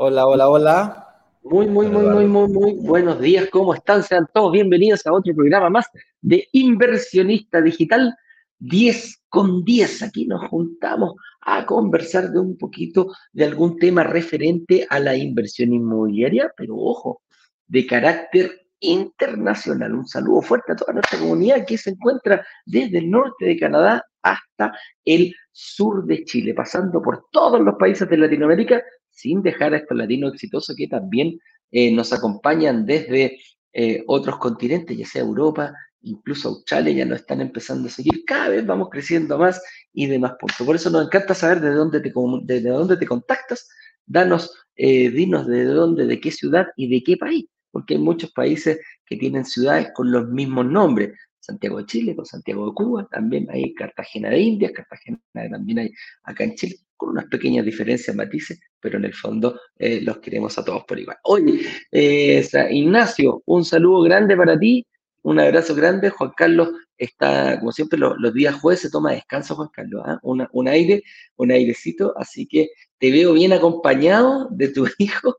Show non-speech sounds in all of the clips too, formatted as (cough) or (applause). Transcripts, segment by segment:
Hola, hola, hola. Muy, muy, muy, muy, muy, muy buenos días. ¿Cómo están? Sean todos bienvenidos a otro programa más de Inversionista Digital 10 con 10. Aquí nos juntamos a conversar de un poquito de algún tema referente a la inversión inmobiliaria, pero ojo, de carácter internacional. Un saludo fuerte a toda nuestra comunidad que se encuentra desde el norte de Canadá hasta el sur de Chile, pasando por todos los países de Latinoamérica, sin dejar a estos latinos exitosos que también eh, nos acompañan desde eh, otros continentes, ya sea Europa, incluso Australia, ya nos están empezando a seguir. Cada vez vamos creciendo más y de más puntos. Por eso nos encanta saber de dónde te, de dónde te contactas. Danos, eh, dinos de dónde, de qué ciudad y de qué país porque hay muchos países que tienen ciudades con los mismos nombres. Santiago de Chile, con Santiago de Cuba, también hay Cartagena de Indias, Cartagena también hay acá en Chile, con unas pequeñas diferencias, matices, pero en el fondo eh, los queremos a todos por igual. Oye, eh, Ignacio, un saludo grande para ti, un abrazo grande. Juan Carlos está, como siempre, los, días jueves se toma descanso, Juan Carlos, ¿ah? un aire, un airecito, así que te veo bien acompañado de tu (laughs) hijo.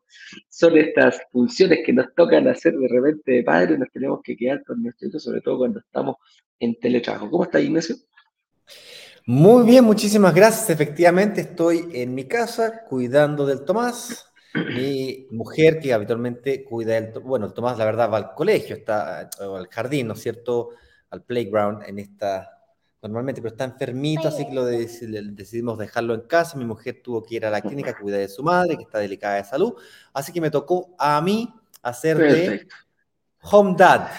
Son estas funciones que nos tocan hacer de repente de padre, nos tenemos que quedar con nuestro hijo, sobre todo cuando estamos en teletrabajo. ¿Cómo estás, Ignacio? Muy bien, muchísimas gracias. Efectivamente, estoy en mi casa cuidando del Tomás. Mi mujer, que habitualmente cuida del... Bueno, el Tomás, la verdad, va al colegio, está al jardín, ¿no es cierto? Al playground en esta normalmente, pero está enfermito, así que lo decidimos dejarlo en casa. Mi mujer tuvo que ir a la clínica a cuidar de su madre, que está delicada de salud, así que me tocó a mí hacer de home dad.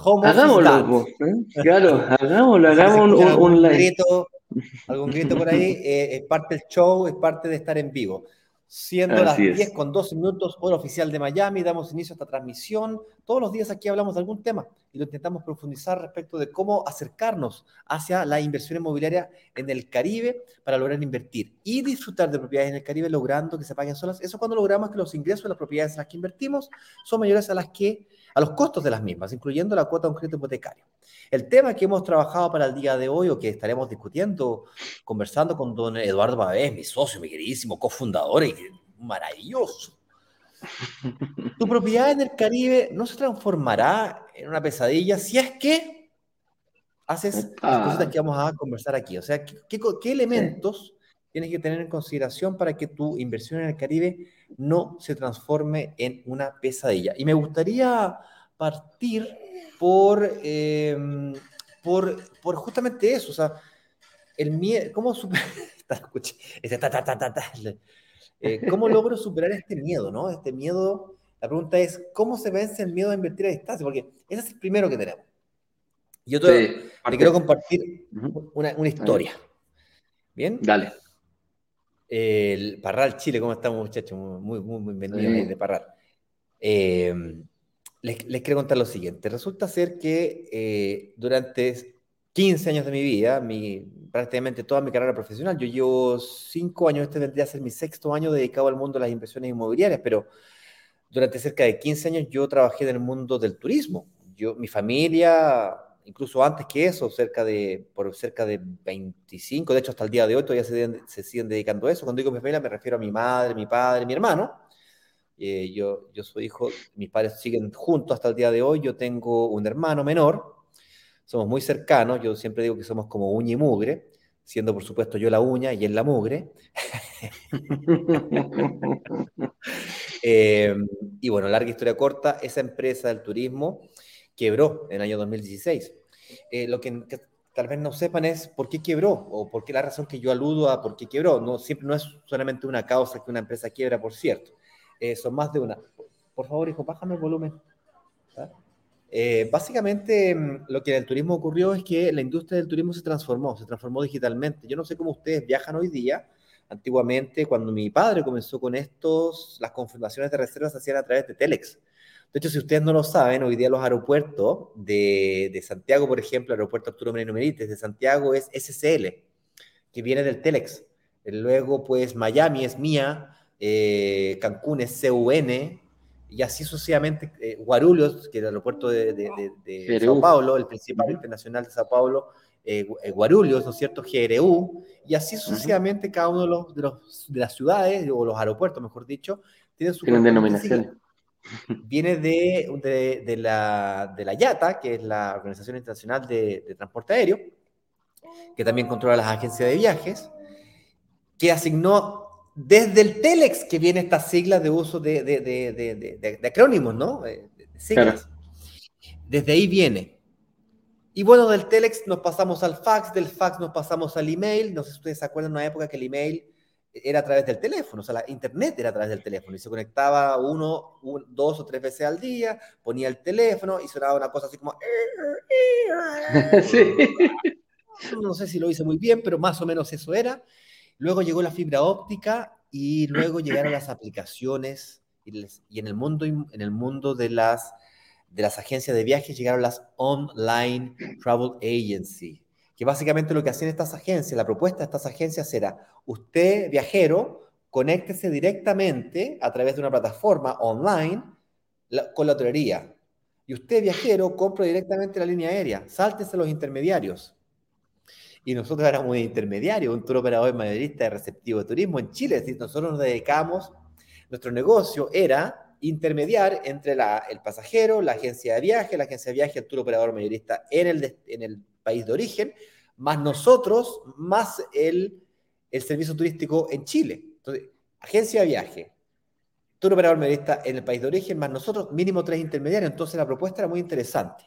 Home hagámoslo, ¿eh? claro, hagámoslo, (laughs) hagamos un, un, grito, algún (laughs) grito por ahí, eh, es parte del show, es parte de estar en vivo. Siendo las 10 con 12 minutos, hora oficial de Miami, damos inicio a esta transmisión. Todos los días aquí hablamos de algún tema y lo intentamos profundizar respecto de cómo acercarnos hacia la inversión inmobiliaria en el Caribe para lograr invertir y disfrutar de propiedades en el Caribe logrando que se paguen solas. Eso cuando logramos que los ingresos de las propiedades en las que invertimos son mayores a las que a los costos de las mismas, incluyendo la cuota de un crédito hipotecario. El tema que hemos trabajado para el día de hoy o que estaremos discutiendo, conversando con don Eduardo Babés, mi socio, mi queridísimo cofundador y maravilloso. Tu propiedad en el Caribe no se transformará en una pesadilla si es que haces las cosas que vamos a conversar aquí. O sea, ¿qué, elementos tienes que tener en consideración para que tu inversión en el Caribe no se transforme en una pesadilla? Y me gustaría partir por, em, por, por, justamente eso, o sea, el miedo, ¿cómo (laughs) eh, ¿Cómo logro superar este miedo, no? Este miedo, la pregunta es, ¿cómo se vence el miedo a invertir a distancia? Porque ese es el primero que tenemos. Yo te, quiero compartir una, una, historia. ¿Bien? Dale. El Parral Chile, ¿cómo estamos, muchachos? Muy, muy, muy bienvenidos de Parral. Eh, les, quiero contar lo siguiente. Resulta ser que eh, durante 15 años de mi vida, mi, prácticamente toda mi carrera profesional, yo llevo 5 años, este vendría a ser mi sexto año dedicado al mundo de las inversiones inmobiliarias, pero durante cerca de 15 año yo trabajé en el mundo del turismo. Yo, mi familia, incluso antes que eso, cerca de, por cerca de 25, de hecho hasta el día de hoy todavía se, se siguen dedicando a eso. Cuando digo mi familia me refiero a mi madre, mi padre, mi hermano eh, yo, yo soy hijo, mis padres siguen juntos hasta el día de hoy. Yo tengo un hermano menor, somos muy cercanos. Yo siempre digo que somos como uña y mugre, siendo por supuesto yo la uña y él la mugre. (laughs) Eh, y bueno, larga historia corta, esa empresa del turismo quebró en el año 2016. Eh, lo que, tal vez no sepan es por qué quebró o por qué la razón que yo aludo a por qué quebró. No, siempre, no es solamente una causa que una empresa quiebra, por cierto. Eh, son más de una. Por favor, hijo, bájame el volumen. Eh, básicamente, mm, lo que en el turismo ocurrió es que la industria del turismo se transformó, se transformó digitalmente. Yo no sé cómo ustedes viajan hoy día. Antiguamente, cuando mi padre comenzó con estos, las confirmaciones de reservas se hacían a través de Telex. De hecho, si ustedes no lo saben, hoy día los aeropuertos de, de Santiago, por ejemplo, el aeropuerto Arturo Merino Merites de Santiago es SCL, que viene del Telex. Luego, pues, Miami es mía, eh, Cancún es CUN, y así sucesivamente eh, Guarulhos, que es el aeropuerto de, de, Sao Paulo, el principal internacional de Sao Paulo, eh, eh, Guarulhos, ¿no es cierto?, GRU, y así sucesivamente cada uno de, los, de, los, de las ciudades, o los aeropuertos, mejor dicho, tiene su... Tienen denominaciones. (laughs) Viene de, de, la, de la IATA, que es la Organización Internacional de, Transporte Aéreo, que también controla las agencias de viajes, que asignó desde el Telex que viene esta sigla de uso de, de acrónimos, ¿no? Eh, siglas. Desde ahí viene. Y bueno, del Telex nos pasamos al fax, del fax nos pasamos al email. No sé si ustedes se acuerdan de una época que el email era a través del teléfono, o sea, la internet era a través del teléfono y se conectaba uno, dos o tres veces al día, ponía el teléfono y sonaba una cosa así como... (laughs) Sí. No sé si lo hice muy bien, pero más o menos eso era. Luego llegó la fibra óptica y luego llegaron las aplicaciones y, en el mundo, en el mundo de, las, de las agencias de viajes llegaron las online travel agency, que básicamente lo que hacían estas agencias, la propuesta de estas agencias era, usted viajero, conéctese directamente a través de una plataforma online con la hotelería. Y usted viajero, compra directamente la línea aérea, sáltese los intermediarios y nosotros éramos un intermediario, un tour operador mayorista de receptivo de turismo en Chile. Es decir, nosotros nos dedicamos, nuestro negocio era intermediar entre el pasajero, la agencia de viaje, la agencia de viaje, el tour operador mayorista en el, en el país de origen, más nosotros, más el, el servicio turístico en Chile. Entonces, agencia de viaje, tour operador mayorista en el país de origen, más nosotros, mínimo tres intermediarios. Entonces la propuesta era muy interesante.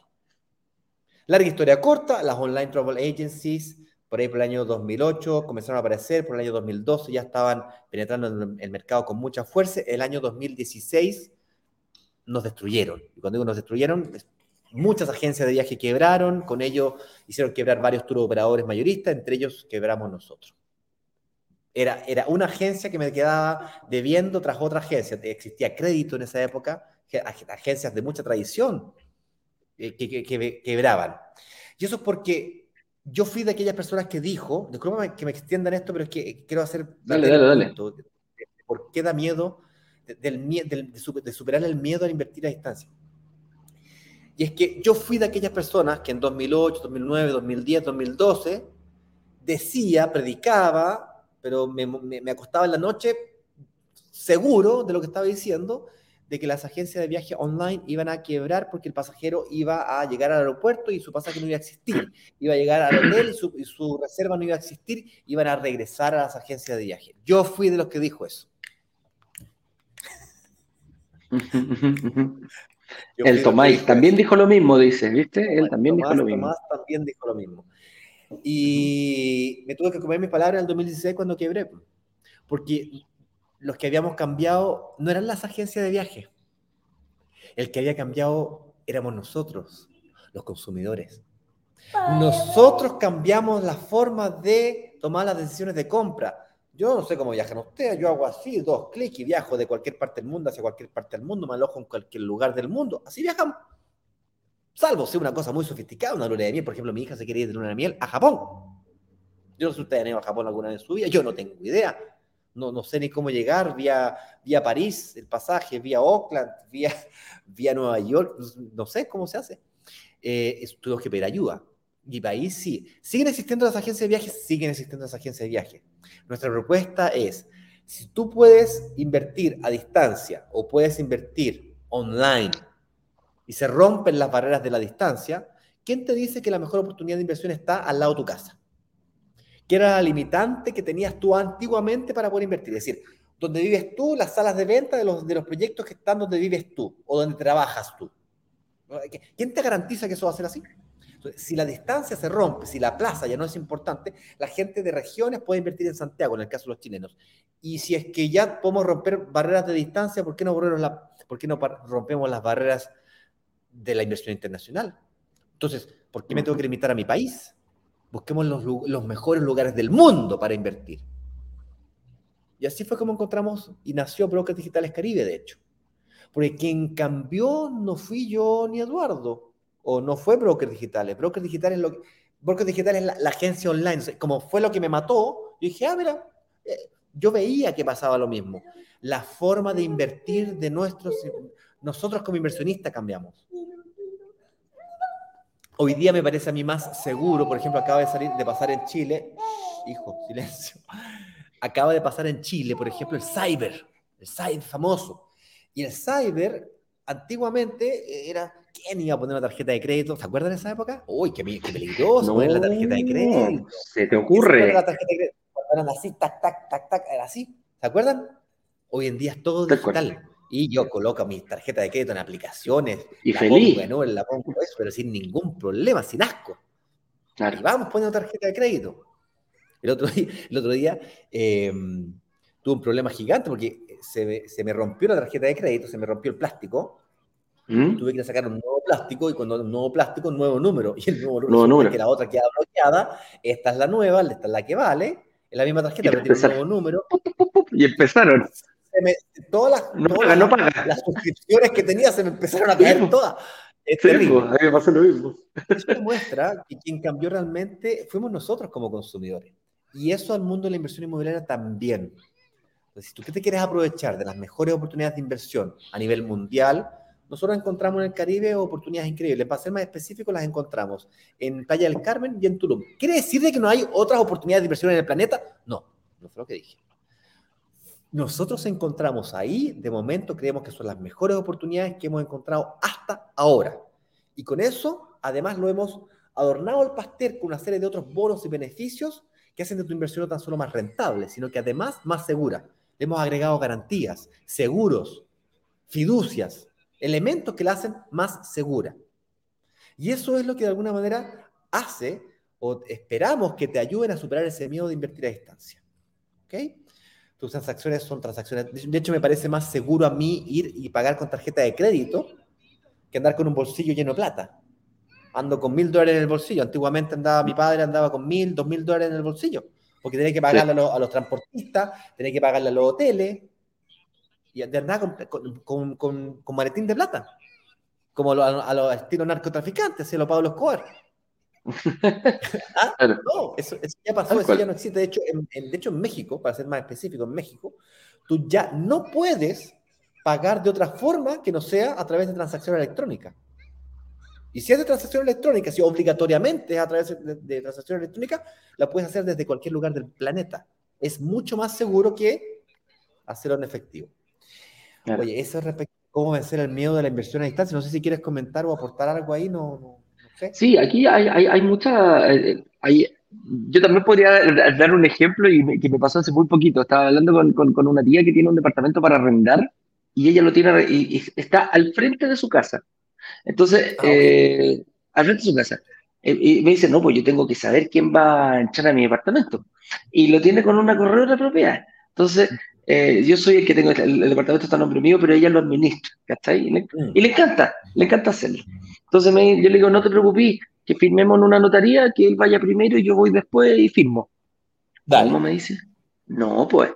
Larga historia corta, las online travel agencies por ahí por el año 2008 comenzaron a aparecer, por el año 2012 ya estaban penetrando en el mercado con mucha fuerza, el año 2016 nos destruyeron. Y cuando digo nos destruyeron, muchas agencias de viaje quebraron, con ello hicieron quebrar varios tour operadores mayoristas, entre ellos quebramos nosotros. Era, era una agencia que me quedaba debiendo tras otra agencia. Existía crédito en esa época, agencias de mucha tradición eh, que, que quebraban. Y eso es porque yo fui de aquellas personas que dijo, disculpa que me extiendan esto, pero es que quiero hacer... Dale, dale, dale. ¿Por qué da miedo del, de superar el miedo a invertir a distancia? Y es que yo fui de aquellas personas que en 2008, 2009, 2010, 2012 decía, predicaba, pero me, me acostaba en la noche seguro de lo que estaba diciendo, de que las agencias de viaje online iban a quebrar porque el pasajero iba a llegar al aeropuerto y su pasaje no iba a existir. Iba a llegar al hotel y su, y su reserva no iba a existir, iban a regresar a las agencias de viaje. Yo fui de los que dijo eso. (laughs) el Tomás también dijo lo mismo, dice, ¿viste? Él también dijo lo mismo. Tomás también dijo lo mismo. Y me tuve que comer mis palabras en el 2016 cuando quebré, porque los que habíamos cambiado no eran las agencias de viaje. El que había cambiado éramos nosotros, los consumidores. Nosotros cambiamos la forma de tomar las decisiones de compra. Yo no sé cómo viajan ustedes, yo hago así, dos clics y viajo de cualquier parte del mundo hacia cualquier parte del mundo, me alojo en cualquier lugar del mundo. Así viajamos. Salvo sea una cosa muy sofisticada, una luna de miel. Por ejemplo, mi hija se quiere ir de luna de miel a Japón. Yo no sé si ustedes han ido a Japón alguna vez en su vida, yo no tengo idea no, no sé ni cómo llegar, vía, vía París, el pasaje, vía Oakland, (laughs) vía, vía Nueva York, no sé cómo se hace. Eh, que pedir ayuda. Y país sí. ¿Siguen existiendo las agencias de viaje? Siguen existiendo las agencias de viaje. Nuestra propuesta es, si tú puedes invertir a distancia o puedes invertir online y se rompen las barreras de la distancia, ¿quién te dice que la mejor oportunidad de inversión está al lado de tu casa? Que era la limitante que tenías tú antiguamente para poder invertir. Es decir, donde vives tú, las salas de venta de los, de los proyectos que están donde vives tú o donde trabajas tú. ¿Quién te garantiza que eso va a ser así? si la distancia se rompe, si la plaza ya no es importante, la gente de regiones puede invertir en Santiago, en el caso de los chilenos. Y si es que ya podemos romper barreras de distancia, ¿por qué no, la, por qué no rompemos las barreras de la inversión internacional? Entonces, ¿por qué me tengo que limitar a mi país? Busquemos los, mejores lugares del mundo para invertir. Y así fue como encontramos y nació Brokers Digitales Caribe, de hecho. Porque quien cambió no fui yo ni Eduardo, o no fue Brokers Digitales. Brokers Digitales, Brokers Digitales es la, agencia online. como fue lo que me mató, yo dije, ah, mira, eh, yo veía que pasaba lo mismo. La forma de invertir de nuestros, nosotros como inversionistas cambiamos. Hoy día me parece a mí más seguro, por ejemplo, acaba de salir de pasar en Chile, hijo, silencio, acaba de pasar en Chile, por ejemplo, el cyber, el cyber famoso. Y el cyber antiguamente era, ¿quién iba a poner una tarjeta de crédito? ¿Se acuerdan de esa época? Uy, qué, peligroso poner la tarjeta de crédito. Se te ocurre. La tarjeta de crédito? Eran así, tac, tac, tac, tac, era así. ¿Se acuerdan? Hoy en día es todo digital. Y yo coloco mi tarjeta de crédito en aplicaciones. Y feliz. la pongo eso, pero sin ningún problema, sin asco. Claro. Y vamos poniendo tarjeta de crédito. El otro día, el otro día em, tuve un problema gigante porque se me, se me, rompió la tarjeta de crédito, se me rompió el plástico. ¿Mm? Tuve que sacar un nuevo plástico y con un nuevo plástico, un nuevo número. (laughs) Y el nuevo, número, que la otra queda bloqueada. Esta es la nueva, esta es la que vale. Es la misma tarjeta, pero tiene un nuevo número. (laughs) Y empezaron todas las, las, suscripciones que tenía se me empezaron a caer todas. Es terrible. Pues, a mí me pasa lo mismo. Eso demuestra que quien cambió realmente fuimos nosotros como consumidores. Y eso al mundo de la inversión inmobiliaria también. Entonces, si tú te quieres aprovechar de las mejores oportunidades de inversión a nivel mundial, nosotros encontramos en el Caribe oportunidades increíbles. Para ser más específicos, las encontramos en Playa del Carmen y en Tulum. ¿Quiere decir de que no hay otras oportunidades de inversión en el planeta? No, no fue lo que dije nosotros encontramos ahí, de momento creemos que son las mejores oportunidades que hemos encontrado hasta ahora. Y con eso, además, lo hemos adornado el pastel con una serie de otros bonos y beneficios que hacen de tu inversión no tan solo más rentable, sino que además más segura. Le hemos agregado garantías, seguros, fiducias, elementos que la hacen más segura. Y eso es lo que de alguna manera hace o esperamos que te ayuden a superar ese miedo de invertir a distancia. ¿Ok? Tus transacciones son transacciones. De hecho, me parece más seguro a mí ir y pagar con tarjeta de crédito que andar con un bolsillo lleno de plata. Ando con mil dólares en el bolsillo. Antiguamente andaba mi padre, andaba con mil, dos mil dólares en el bolsillo. Porque tenía que pagarle a, los, transportistas, tenía que pagarle a los hoteles. Y andaba con, con, con, con maletín de plata. Como a, los estilos narcotraficantes, así lo Pablo Escobar. (laughs) ah, No, eso, ya pasó, eso ya no existe. De hecho en, de hecho, en México, para ser más específico, en México, tú ya no puedes pagar de otra forma que no sea a través de transacción electrónica. Y si es de transacción electrónica, si obligatoriamente es a través de, transacción electrónica, la puedes hacer desde cualquier lugar del planeta. Es mucho más seguro que hacerlo en efectivo. Oye, eso es respecto a cómo vencer el miedo de la inversión a distancia. No sé si quieres comentar o aportar algo ahí, no, no Sí, aquí hay, hay, hay mucha... Eh, hay, yo también podría dar un ejemplo y que me pasó hace muy poquito. Estaba hablando con, con, una tía que tiene un departamento para arrendar y ella lo tiene y, está al frente de su casa. Entonces, ah, eh, al frente de su casa. Eh, y me dice, no, pues yo tengo que saber quién va a entrar a mi departamento. Y lo tiene con una corredora propiedad. Entonces, yo soy el que tengo, el, departamento está a nombre mío, pero ella lo administra, ¿cachai? Y le, mm. y le encanta, le encanta hacerlo. Entonces me, yo le digo, no te preocupes, que firmemos en una notaría, que él vaya primero y yo voy después y firmo. Dale. ¿Cómo me dice? No, pues,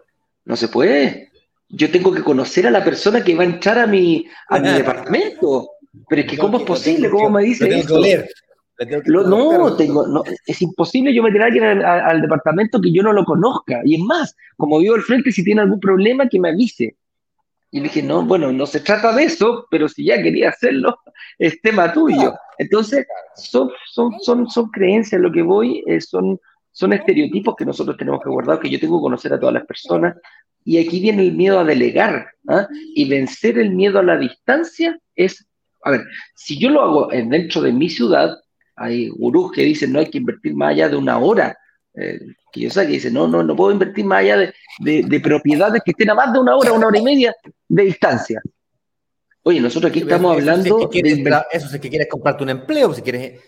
no se puede. Yo tengo que conocer a la persona que va a entrar a mi, a mi (laughs) departamento. Pero es que, ¿cómo es posible? ¿Cómo me dice eso? No, tengo, no, es imposible yo meter a alguien al, departamento que yo no lo conozca. Y es más, como vivo al frente, si tiene algún problema, que me avise. Y le dije, no, bueno, no se trata de eso, pero si ya quería hacerlo, (laughs) es tema tuyo. Entonces, son, son, son, son creencias, lo que voy, eh, son, son estereotipos que nosotros tenemos que guardar, que yo tengo que conocer a todas las personas. Y aquí viene el miedo a delegar. ¿ah? Y vencer el miedo a la distancia es, a ver, si yo lo hago dentro de mi ciudad, hay gurús que dicen no hay que invertir más allá de una hora eh, que yo sé que dice, no, no, no puedo invertir más allá de, de, propiedades que estén a más de una hora, una hora y media de distancia. Oye, nosotros aquí estamos hablando. de... eso es que quieres comprarte un empleo, si quieres.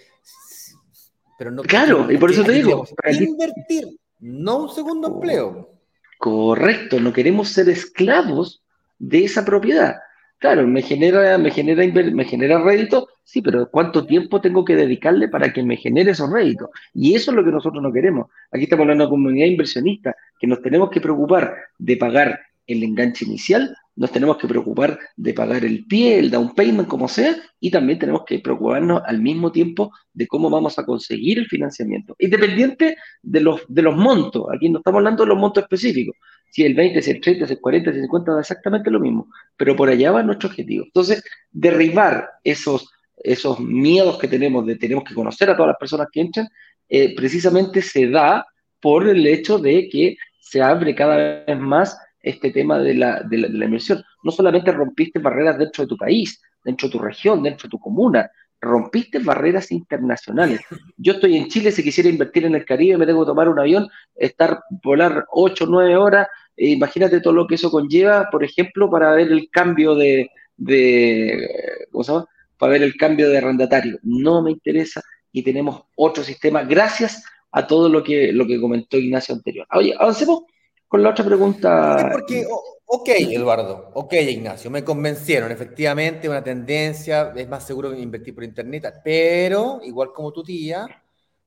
Pero no, claro, y por eso te digo. Invertir, no un segundo empleo. Correcto, no queremos ser esclavos de esa propiedad. Claro, me genera, me genera, me genera rédito, sí, pero ¿cuánto tiempo tengo que dedicarle para que me genere esos réditos? Y eso es lo que nosotros no queremos. Aquí estamos hablando de una comunidad inversionista, que nos tenemos que preocupar de pagar el enganche inicial, nos tenemos que preocupar de pagar el pie, el down payment, como sea, y también tenemos que preocuparnos al mismo tiempo de cómo vamos a conseguir el financiamiento. Independiente de los, de los montos, aquí no estamos hablando de los montos específicos, si el 20, si el 30, si el 40, si el 50, da exactamente lo mismo, pero por allá va nuestro objetivo. Entonces, derribar esos, esos miedos que tenemos de tenemos que conocer a todas las personas que entran, eh, precisamente se da por el hecho de que se abre cada vez más este tema de la, de la, inversión. No solamente rompiste barreras dentro de tu país, dentro de tu región, dentro de tu comuna, rompiste barreras internacionales. Yo estoy en Chile, si quisiera invertir en el Caribe, me tengo que tomar un avión, estar, volar 8 o 9 horas, e imagínate todo lo que eso conlleva, por ejemplo, para ver el cambio de, de ¿cómo se llama? Para ver el cambio de arrendatario. No me interesa y tenemos otro sistema gracias a todo lo que, lo que comentó Ignacio anterior. Oye, avancemos con la otra pregunta. Porque, ok, Eduardo, ok, Ignacio, me convencieron, efectivamente, una tendencia, es más seguro invertir por internet, pero igual como tu tía,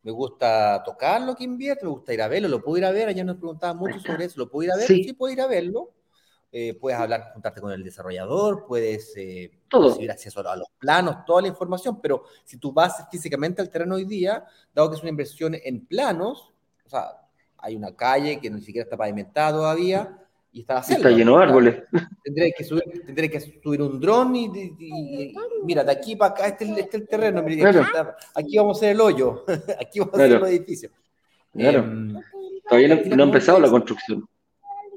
me gusta tocar lo que invierte, me gusta ir a verlo, lo puedo ir a ver, ayer nos preguntaban mucho sobre eso, lo puedo ir a ver, sí, puedo ir a verlo, eh, puedes hablar, juntarte con el desarrollador, puedes eh, recibir acceso a los planos, toda la información, pero si tú vas físicamente al terreno hoy día, dado que es una inversión en planos, o sea, hay una calle que ni siquiera está pavimentada todavía y está Está lleno de árboles. Tendré que subir, tendré que subir un dron y, mira, de aquí para acá este, este es el terreno, aquí vamos a hacer el hoyo, (laughs) aquí vamos a hacer el edificio. Claro. Em, todavía no, ha empezado la construcción.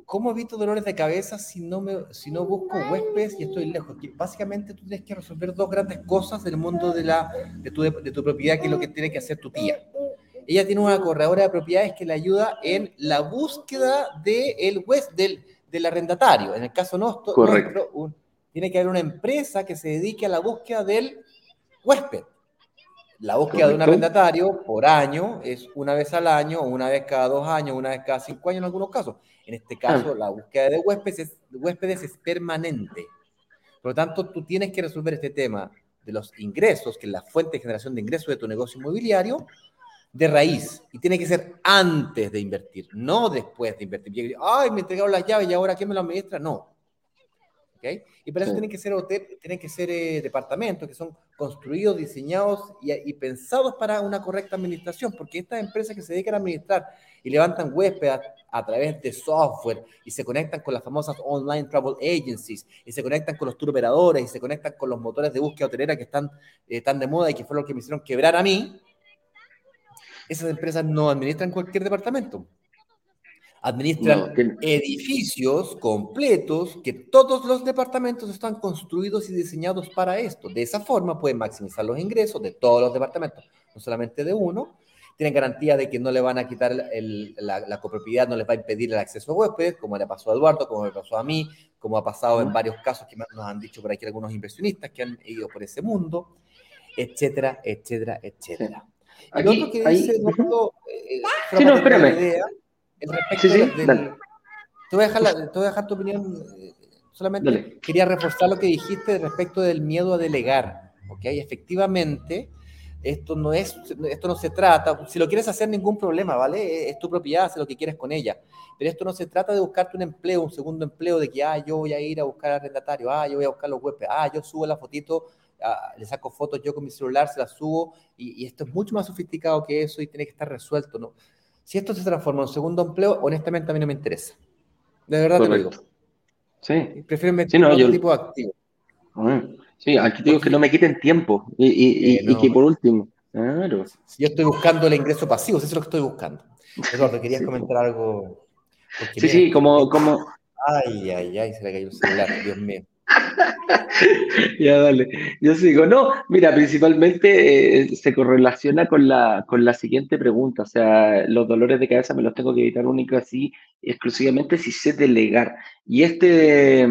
¿Cómo evito dolores de cabeza si no, me, si no busco huéspedes y estoy lejos? Que básicamente tú tienes que resolver dos grandes cosas del mundo de, la, de, tu, de tu propiedad, que es lo que tiene que hacer tu tía ella tiene una corredora de propiedades que le ayuda en la búsqueda de el, del, del arrendatario. En el caso nuestro, tiene que haber una empresa que se dedique a la búsqueda del huésped. La búsqueda de un arrendatario por año es una vez al año, una vez cada dos años, una vez cada cinco años en algunos casos. En este caso, ah. la búsqueda de huéspedes es, huéspedes es permanente. Por lo tanto, tú tienes que resolver este tema de los ingresos, que es la fuente de generación de ingresos de tu negocio inmobiliario, de raíz y tiene que ser antes de invertir, no después de invertir. Ay, me entregaron las llaves y ahora ¿quién me lo administra? No. ¿Okay? Y para eso tienen que ser, tienen que ser eh, departamentos que son construidos, diseñados y, pensados para una correcta administración, porque estas empresas que se dedican a administrar y levantan huéspedes a, través de software y se conectan con las famosas online travel agencies y se conectan con los tour operadores y se conectan con los motores de búsqueda hotelera que están, eh, están de moda y que fueron los que me hicieron quebrar a mí, esas empresas no administran cualquier departamento. Administran edificios completos que todos los departamentos están construidos y diseñados para esto. De esa forma pueden maximizar los ingresos de todos los departamentos, no solamente de uno. Tienen garantía de que no le van a quitar la, copropiedad, no les va a impedir el acceso a huéspedes, como le pasó a Eduardo, como le pasó a mí, como ha pasado en varios casos que nos han dicho por aquí algunos inversionistas que han ido por ese mundo, etcétera, etcétera, etcétera. El otro que dice, eh, sí, no, espérame. sí, sí, te, voy a dejar te voy a dejar tu opinión. Eh, solamente quería reforzar lo que dijiste respecto del miedo a delegar. ¿ok? Efectivamente, esto no, es, esto no se trata, si lo quieres hacer, ningún problema, ¿vale? Es tu propiedad, haz lo que quieres con ella. Pero esto no se trata de buscarte un empleo, un segundo empleo, de que, ah, yo voy a ir a buscar arrendatario, ah, yo voy a buscar los huéspedes, ah, yo subo la fotito le saco fotos yo con mi celular, se las subo, y, esto es mucho más sofisticado que eso y tiene que estar resuelto, ¿no? Si esto se transforma en un segundo empleo, honestamente a mí no me interesa. De verdad te lo digo. Sí. Prefiero meter sí, otro tipo de activo. Sí, aquí digo que no me quiten tiempo y, y, que por último. Claro. Si yo estoy buscando el ingreso pasivo, eso es lo que estoy buscando. Eduardo, querías comentar algo. Sí, sí, como, como. Ay, ay, ay, se le cayó el celular, Dios mío. (laughs) ya, dale. Yo sigo. No, mira, principalmente eh, se correlaciona con la, con la siguiente pregunta. O sea, los dolores de cabeza me los tengo que evitar única así, exclusivamente si sé delegar. Y este,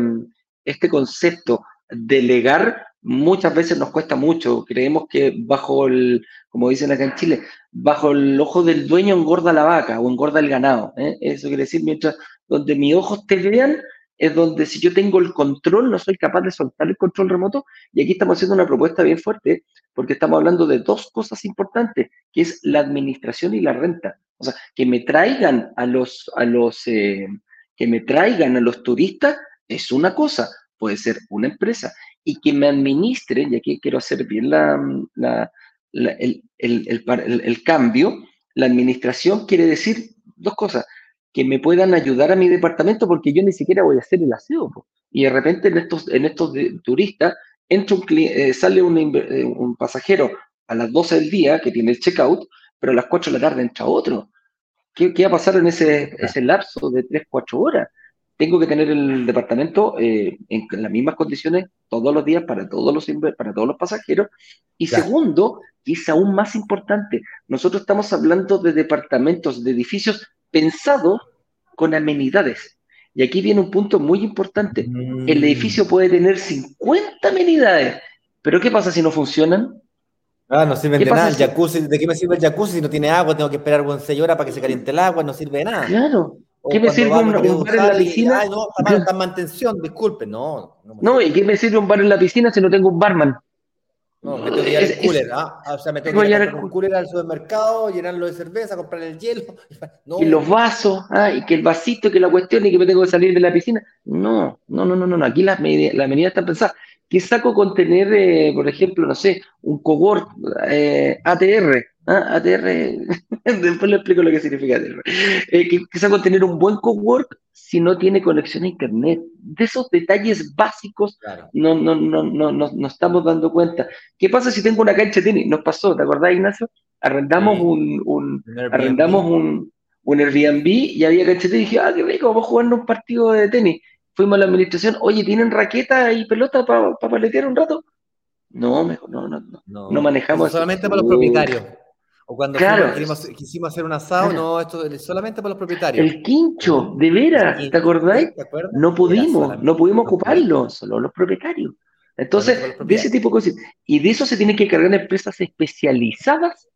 este concepto, delegar, muchas veces nos cuesta mucho. Creemos que bajo el, como dicen acá en Chile, bajo el ojo del dueño engorda la vaca o engorda el ganado. ¿eh? Eso quiere decir, mientras donde mis ojos te vean, es donde si yo tengo el control, no soy capaz de soltar el control remoto. Y aquí estamos haciendo una propuesta bien fuerte, porque estamos hablando de dos cosas importantes, que es la administración y la renta. O sea, que me traigan a los, a los, eh, que me traigan a los turistas es una cosa, puede ser una empresa, y que me administren, y aquí quiero hacer bien la, el, el, el cambio, la administración quiere decir dos cosas, que me puedan ayudar a mi departamento porque yo ni siquiera voy a hacer el aseo. Y de repente en estos, en estos turistas entra un, eh, sale eh, un, pasajero a las 12 del día que tiene el checkout, pero a las 4 de la tarde entra otro. ¿Qué, qué va a pasar en ese, ese lapso de 3, 4 horas? Tengo que tener el departamento eh, en, las mismas condiciones todos los días para todos los, para todos los pasajeros. Y segundo, y es aún más importante, nosotros estamos hablando de departamentos, de edificios pensados con amenidades. Y aquí viene un punto muy importante. El mm. edificio puede tener 50 amenidades, pero ¿qué pasa si no funcionan? Ah, no sirve de nada. El jacuzzi, ¿De qué me sirve el jacuzzi si no tiene agua? Tengo que esperar un 6 horas para que se caliente el agua, no sirve de nada. Claro. ¿Qué me sirve un, bar en la piscina? Ay, no, está, mantención, disculpe, no. No, ¿y qué me sirve un bar en la piscina si no tengo un barman? No, me tengo que llevar el cooler, ¿ah? O sea, me tengo que llevar un cooler al supermercado, llenarlo de cerveza, comprar el hielo. (laughs) Y los vasos, ah, y que el vasito, que la cuestión, y que me tengo que salir de la piscina. No, no, no, no, no. Aquí las medidas, la medida está pensada. ¿Qué saco con tener, eh, por ejemplo, no sé, un cohort eh, ATR? ¿Ah? ATR, (laughs) después le explico lo que significa ATR. Eh, ¿qué, saco con tener un buen cohort si no tiene conexión a Internet? De esos detalles básicos no, no, no, no, no, estamos dando cuenta. ¿Qué pasa si tengo una cancha de tenis? Nos pasó, ¿te acordás, Ignacio? Arrendamos un, un arrendamos un, un Airbnb y había cancha de tenis y dije, ah, qué rico, vamos a jugar un partido de tenis fuimos a la administración, oye, ¿tienen raqueta y pelota para paletear un rato? No, mejor, no, no, no, no, manejamos. solamente para los propietarios. O cuando quisimos hacer un asado, no, esto es solamente para los propietarios. El quincho, de veras, ¿te acordáis? no pudimos, no pudimos ocuparlo, solo los propietarios. Entonces, de ese tipo de cosas. Y de eso se tienen que cargar empresas especializadas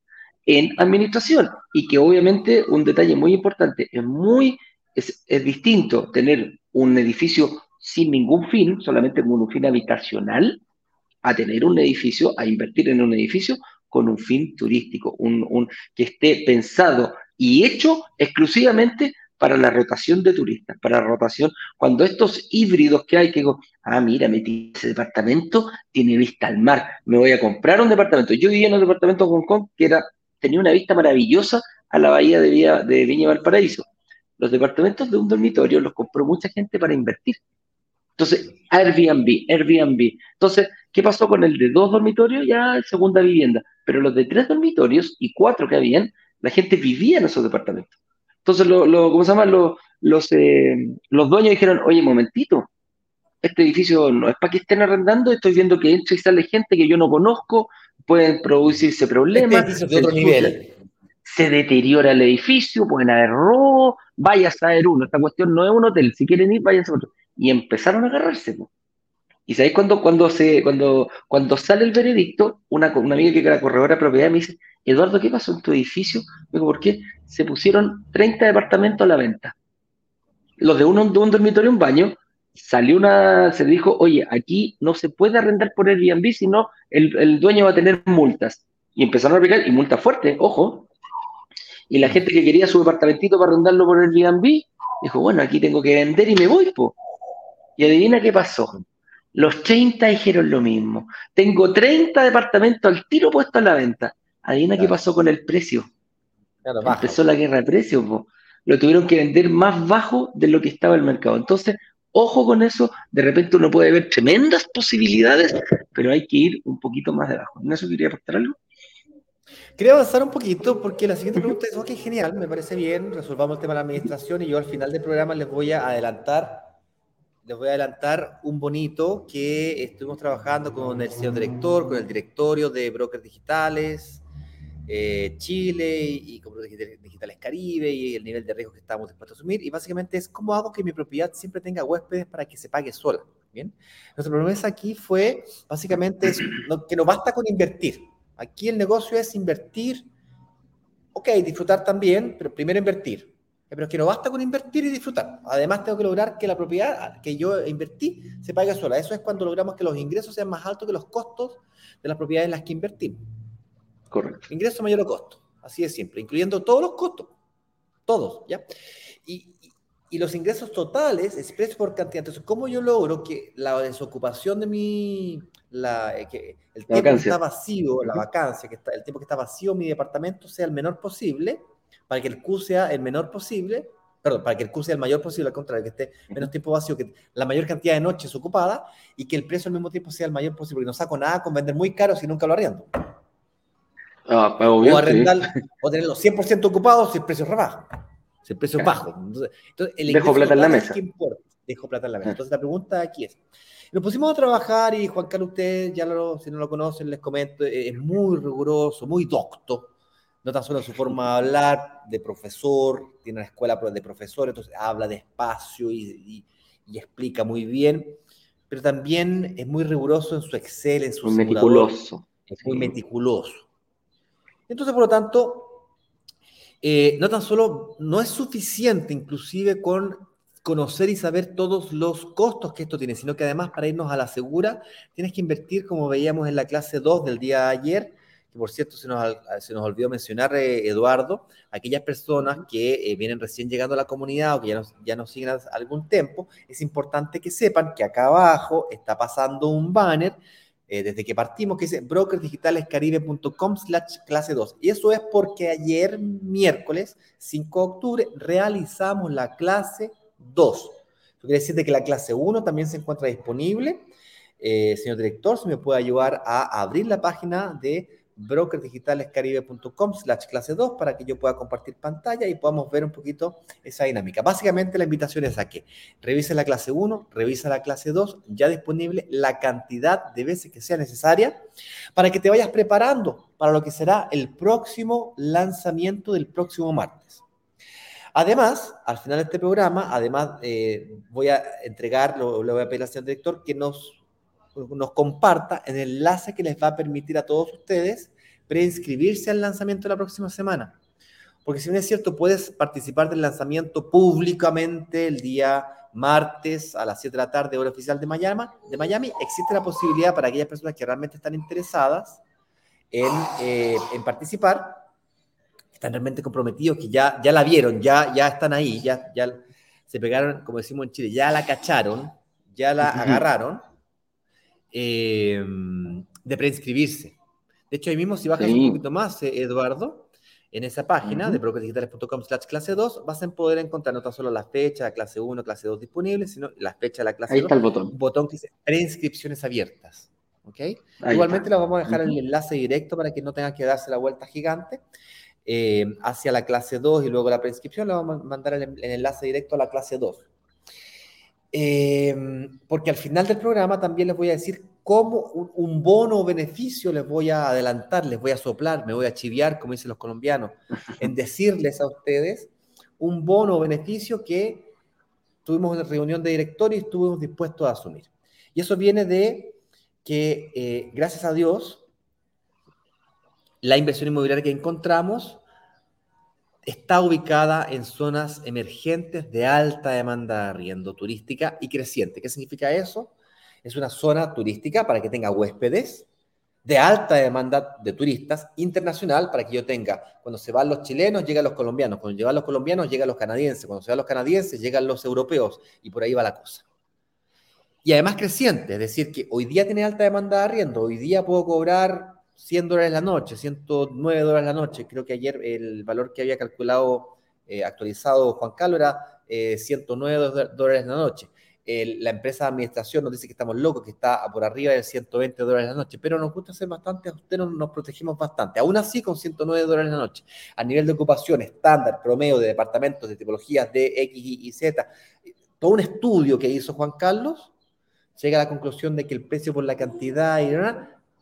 en administración. Y que obviamente, un detalle muy importante, es muy, es, es distinto tener un edificio sin ningún fin, solamente con un fin habitacional, a tener un edificio, a invertir en un edificio con un fin turístico, un, que esté pensado y hecho exclusivamente para la rotación de turistas, para la rotación, cuando estos híbridos que hay, que digo, ah, mira, metí ese departamento, tiene vista al mar, me voy a comprar un departamento. Yo vivía en un departamento de Hong Kong que era, tenía una vista maravillosa a la bahía de, de Viña Valparaíso. Los departamentos de un dormitorio los compró mucha gente para invertir. Entonces, Airbnb, Airbnb. Entonces, ¿qué pasó con el de dos dormitorios? Ya segunda vivienda. Pero los de tres dormitorios y cuatro que habían, la gente vivía en esos departamentos. Entonces, lo, ¿cómo se llama? Los, eh, los dueños dijeron, oye, momentito, este edificio no es para que estén arrendando, estoy viendo que entra y sale gente que yo no conozco, pueden producirse problemas. Este de otro nivel se deteriora el edificio, pueden haber robo, vaya a saber uno, esta cuestión no es un hotel, si quieren ir, váyanse a otro. Y empezaron a agarrarse. Y sabéis cuando, cuando, se, cuando, cuando sale el veredicto, una, una amiga que era corredora de propiedad me dice, Eduardo, ¿qué pasó en tu edificio? Digo, ¿por qué? Se pusieron 30 departamentos a la venta. Los de uno, de un dormitorio un baño, salió una, se dijo, oye, aquí no se puede arrendar por Airbnb, sino el, el dueño va a tener multas. Y empezaron a aplicar, y multas fuertes, ojo, y la gente que quería su departamentito para arrendarlo por Airbnb, dijo, bueno, aquí tengo que vender y me voy, po. Y adivina qué pasó. Los 30 dijeron lo mismo. Tengo 30 departamentos al tiro puesto a la venta. Adivina qué pasó con el precio. Empezó la guerra de precios, po. Lo tuvieron que vender más bajo de lo que estaba el mercado. Entonces, ojo con eso. De repente uno puede ver tremendas posibilidades, pero hay que ir un poquito más debajo. ¿En eso quería aportar algo? Quería avanzar un poquito porque la siguiente pregunta es, ok, genial, me parece bien, resolvamos el tema de la administración y yo al final del programa les voy a adelantar, les voy a adelantar un bonito que estuvimos trabajando con el señor director, con el directorio de Brokers Digitales eh, Chile y, con Brokers Digitales Caribe y el nivel de riesgo que estamos dispuestos a asumir y básicamente es cómo hago que mi propiedad siempre tenga huéspedes para que se pague sola. Bien, nuestra promesa aquí fue básicamente que no basta con invertir Aquí el negocio es invertir, ok, disfrutar también, pero primero invertir. Pero es que no basta con invertir y disfrutar. Además, tengo que lograr que la propiedad que yo invertí se pague sola. Eso es cuando logramos que los ingresos sean más altos que los costos de las propiedades en las que invertimos. Correcto. Ingreso mayor o costo. Así de simple, incluyendo todos los costos. Todos, ¿ya? Y, y los ingresos totales expresos por cantidad. Entonces, ¿cómo yo logro que la desocupación de mi, la, eh, que el tiempo que está vacío, la vacancia, que está, el tiempo que está vacío mi departamento sea el menor posible, para que el Q sea el menor posible, perdón, para que el curso sea el mayor posible, al contrario, que esté menos tiempo vacío, que la mayor cantidad de noches ocupada y que el precio al mismo tiempo sea el mayor posible, porque no saco nada con vender muy caro si nunca lo arriendo. Ah, o arrendar, o tenerlo 100% ocupado si el precio es rebajo, si el precio es bajo. Entonces, el Dejo plata en la mesa. Dejo plata en la mesa. Entonces la pregunta aquí es, nos pusimos a trabajar y Juan Carlos, ustedes ya lo, si no lo conocen, les comento, es muy riguroso, muy docto no tan solo su forma de hablar, de profesor, tiene una escuela de profesor, entonces habla despacio y, y, explica muy bien, pero también es muy riguroso en su Excel, en su muy meticuloso. Es muy meticuloso. Entonces, por lo tanto, eh, no tan solo, no es suficiente inclusive con conocer y saber todos los costos que esto tiene, sino que además para irnos a la segura, tienes que invertir, como veíamos en la clase 2 del día de ayer, por cierto se nos, se nos olvidó mencionar, eh, Eduardo, aquellas personas que eh, vienen recién llegando a la comunidad o que ya nos, ya nos siguen algún tiempo, es importante que sepan que acá abajo está pasando un banner eh, desde que partimos que dice brokersdigitalescaribe.com slash clase 2. Y eso es porque ayer, miércoles 5 de octubre, realizamos la clase 2. Eso quiere decir que la clase 1 también se encuentra disponible. señor director, si me puede ayudar a abrir la página de brokerdigitalescaribe.com slash clase 2 para que yo pueda compartir pantalla y podamos ver un poquito esa dinámica. Básicamente la invitación es a que revise la clase 1, revisa la clase 2, ya disponible la cantidad de veces que sea necesaria para que te vayas preparando para lo que será el próximo lanzamiento del próximo martes. Además, al final de este programa, además eh, voy a entregar, lo, le voy a pedir al señor director que nos nos comparta el enlace que les va a permitir a todos ustedes preinscribirse al lanzamiento de la próxima semana. Porque si bien es cierto, puedes participar del lanzamiento públicamente el día martes a las 7 de la tarde, hora oficial de Miami, de Miami existe la posibilidad para aquellas personas que realmente están interesadas en, eh, en participar, están realmente comprometidos, que ya, ya la vieron, ya, ya están ahí, ya, ya se pegaron, como decimos en Chile, ya la cacharon, ya la agarraron, Em, de preinscribirse. De hecho, ahí mismo, si bajas un poquito más, eh, Eduardo, en esa página de brokersdigitales.com slash clase 2, vas a poder encontrar no tan solo la fecha de clase 1, clase 2 disponible, sino la fecha de la clase Ahí está el botón. Botón que dice preinscripciones abiertas. ¿Ok? Igualmente le vamos a dejar el enlace directo para que no tenga que darse la vuelta gigante em, hacia la clase 2 y luego la preinscripción. Le vamos a mandar el, el enlace directo a la clase 2. Em, porque al final del programa también les voy a decir cómo un, bono o beneficio les voy a adelantar, les voy a soplar, me voy a chiviar, como dicen los colombianos, en (laughs) decirles a ustedes un bono o beneficio que tuvimos en reunión de directorio y estuvimos dispuestos a asumir. Y eso viene de que, eh, gracias a Dios, la inversión inmobiliaria que encontramos está ubicada en zonas emergentes de alta demanda de arriendo turística y creciente. ¿Qué significa eso? Es una zona turística para que tenga huéspedes de alta demanda de turistas internacional para que yo tenga, cuando se van los chilenos, llegan los colombianos, cuando llegan los colombianos, llegan los canadienses, cuando se van los canadienses, llegan los europeos y por ahí va la cosa. Y además creciente, es decir, que hoy día tiene alta demanda de arriendo, hoy día puedo cobrar 100 dólares la noche, 109 dólares la noche. Creo que ayer el valor que había calculado, eh, actualizado Juan Carlos era 109 eh, dólares la noche. la empresa de administración nos dice que estamos locos, que está por arriba de 120 dólares la noche, pero nos gusta hacer bastante, a usted nos, protegimos bastante. Aún así, con 109 dólares la noche, a nivel de ocupación estándar, promedio de departamentos, de tipologías de X y Z, todo un estudio que hizo Juan Carlos llega a la conclusión de que el precio por la cantidad y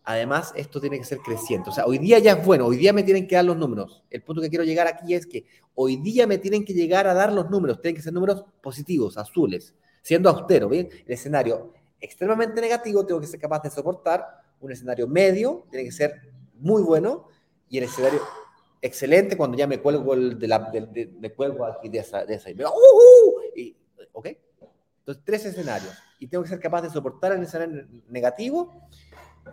Además, esto tiene que ser creciente. O sea, hoy día ya es bueno, hoy día me tienen que dar los números. El punto que quiero llegar aquí es que hoy día me tienen que llegar a dar los números, tienen que ser números positivos, azules, siendo austero, ¿bien? El escenario extremadamente negativo tengo que ser capaz de soportar, un escenario medio tiene que ser muy bueno y el escenario excelente cuando ya me cuelgo de la, me cuelgo aquí de esa, de y me uh, y, ¿ok? Entonces, tres escenarios y tengo que ser capaz de soportar el escenario negativo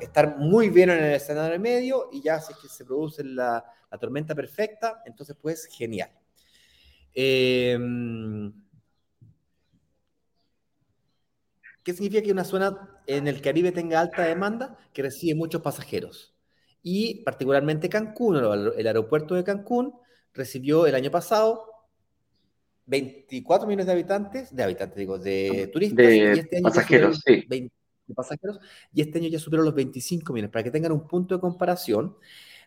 estar muy bien en el escenario medio y ya si es que se produce la, tormenta perfecta, entonces pues genial. Em, ¿Qué significa que una zona en el Caribe tenga alta demanda? Que recibe muchos pasajeros. Y particularmente Cancún, el aeropuerto de Cancún, recibió el año pasado 24 millones de habitantes, de habitantes, digo, de turistas. De este pasajeros, sí. De pasajeros, y este año ya superó los 25 millones. Para que tengan un punto de comparación,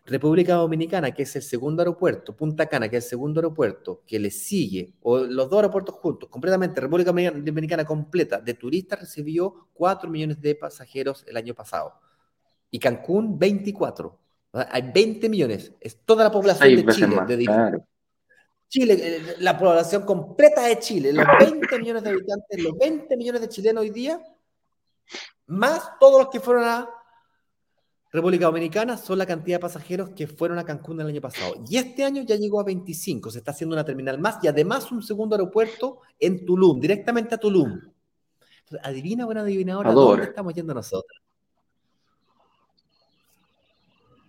República Dominicana, que es el segundo aeropuerto, Punta Cana, que es el segundo aeropuerto, que le sigue, o los dos aeropuertos juntos, completamente, República Dominicana completa, de turistas recibió 4 millones de pasajeros el año pasado. Y Cancún, 24. Hay 20 millones. Es toda la población de Chile. de Chile, eh, la población completa de Chile, los 20 millones de habitantes, los 20 millones de chilenos hoy día, más todos los que fueron a República Dominicana, son la cantidad de pasajeros que fueron a Cancún el año pasado. Y este año ya llegó a 25, se está haciendo una terminal más y además un segundo aeropuerto en Tulum, directamente a Tulum. adivina, buena adivinadora, ¿dónde estamos yendo nosotros?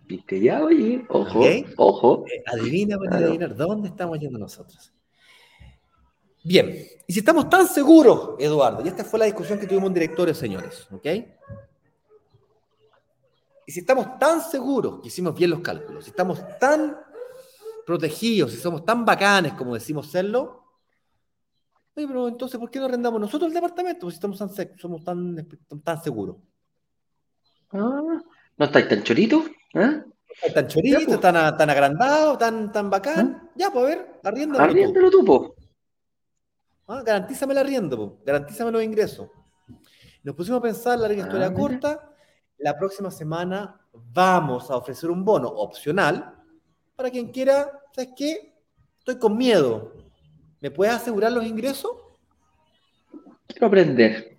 Viste ya, oye, ojo, ojo. Eh, adivina, para adivinar, ¿dónde estamos yendo nosotros? Bien, y si estamos tan seguros, Eduardo, y esta fue la discusión que tuvimos en directores, señores, ¿ok? Y si estamos tan seguros que hicimos bien los cálculos, si estamos tan protegidos, si somos tan bacanes como decimos serlo, oye, pero entonces, ¿por qué no arrendamos nosotros el departamento si estamos tan, somos tan, tan seguros? Ah, ¿No estáis tan choritos? ¿Eh? Tan chorito, pues. tan, tan agrandado, tan, tan bacán. ¿Eh? Ya, pues a ver, arriéndalo. Arriéndalo tú, po. Ah, garantízame el arriendo, po. garantízame los ingresos. Nos pusimos a pensar, la historia ah, corta, la próxima semana vamos a ofrecer un bono opcional para quien quiera, ¿sabes qué? Estoy con miedo. ¿Me puedes asegurar los ingresos? Quiero aprender.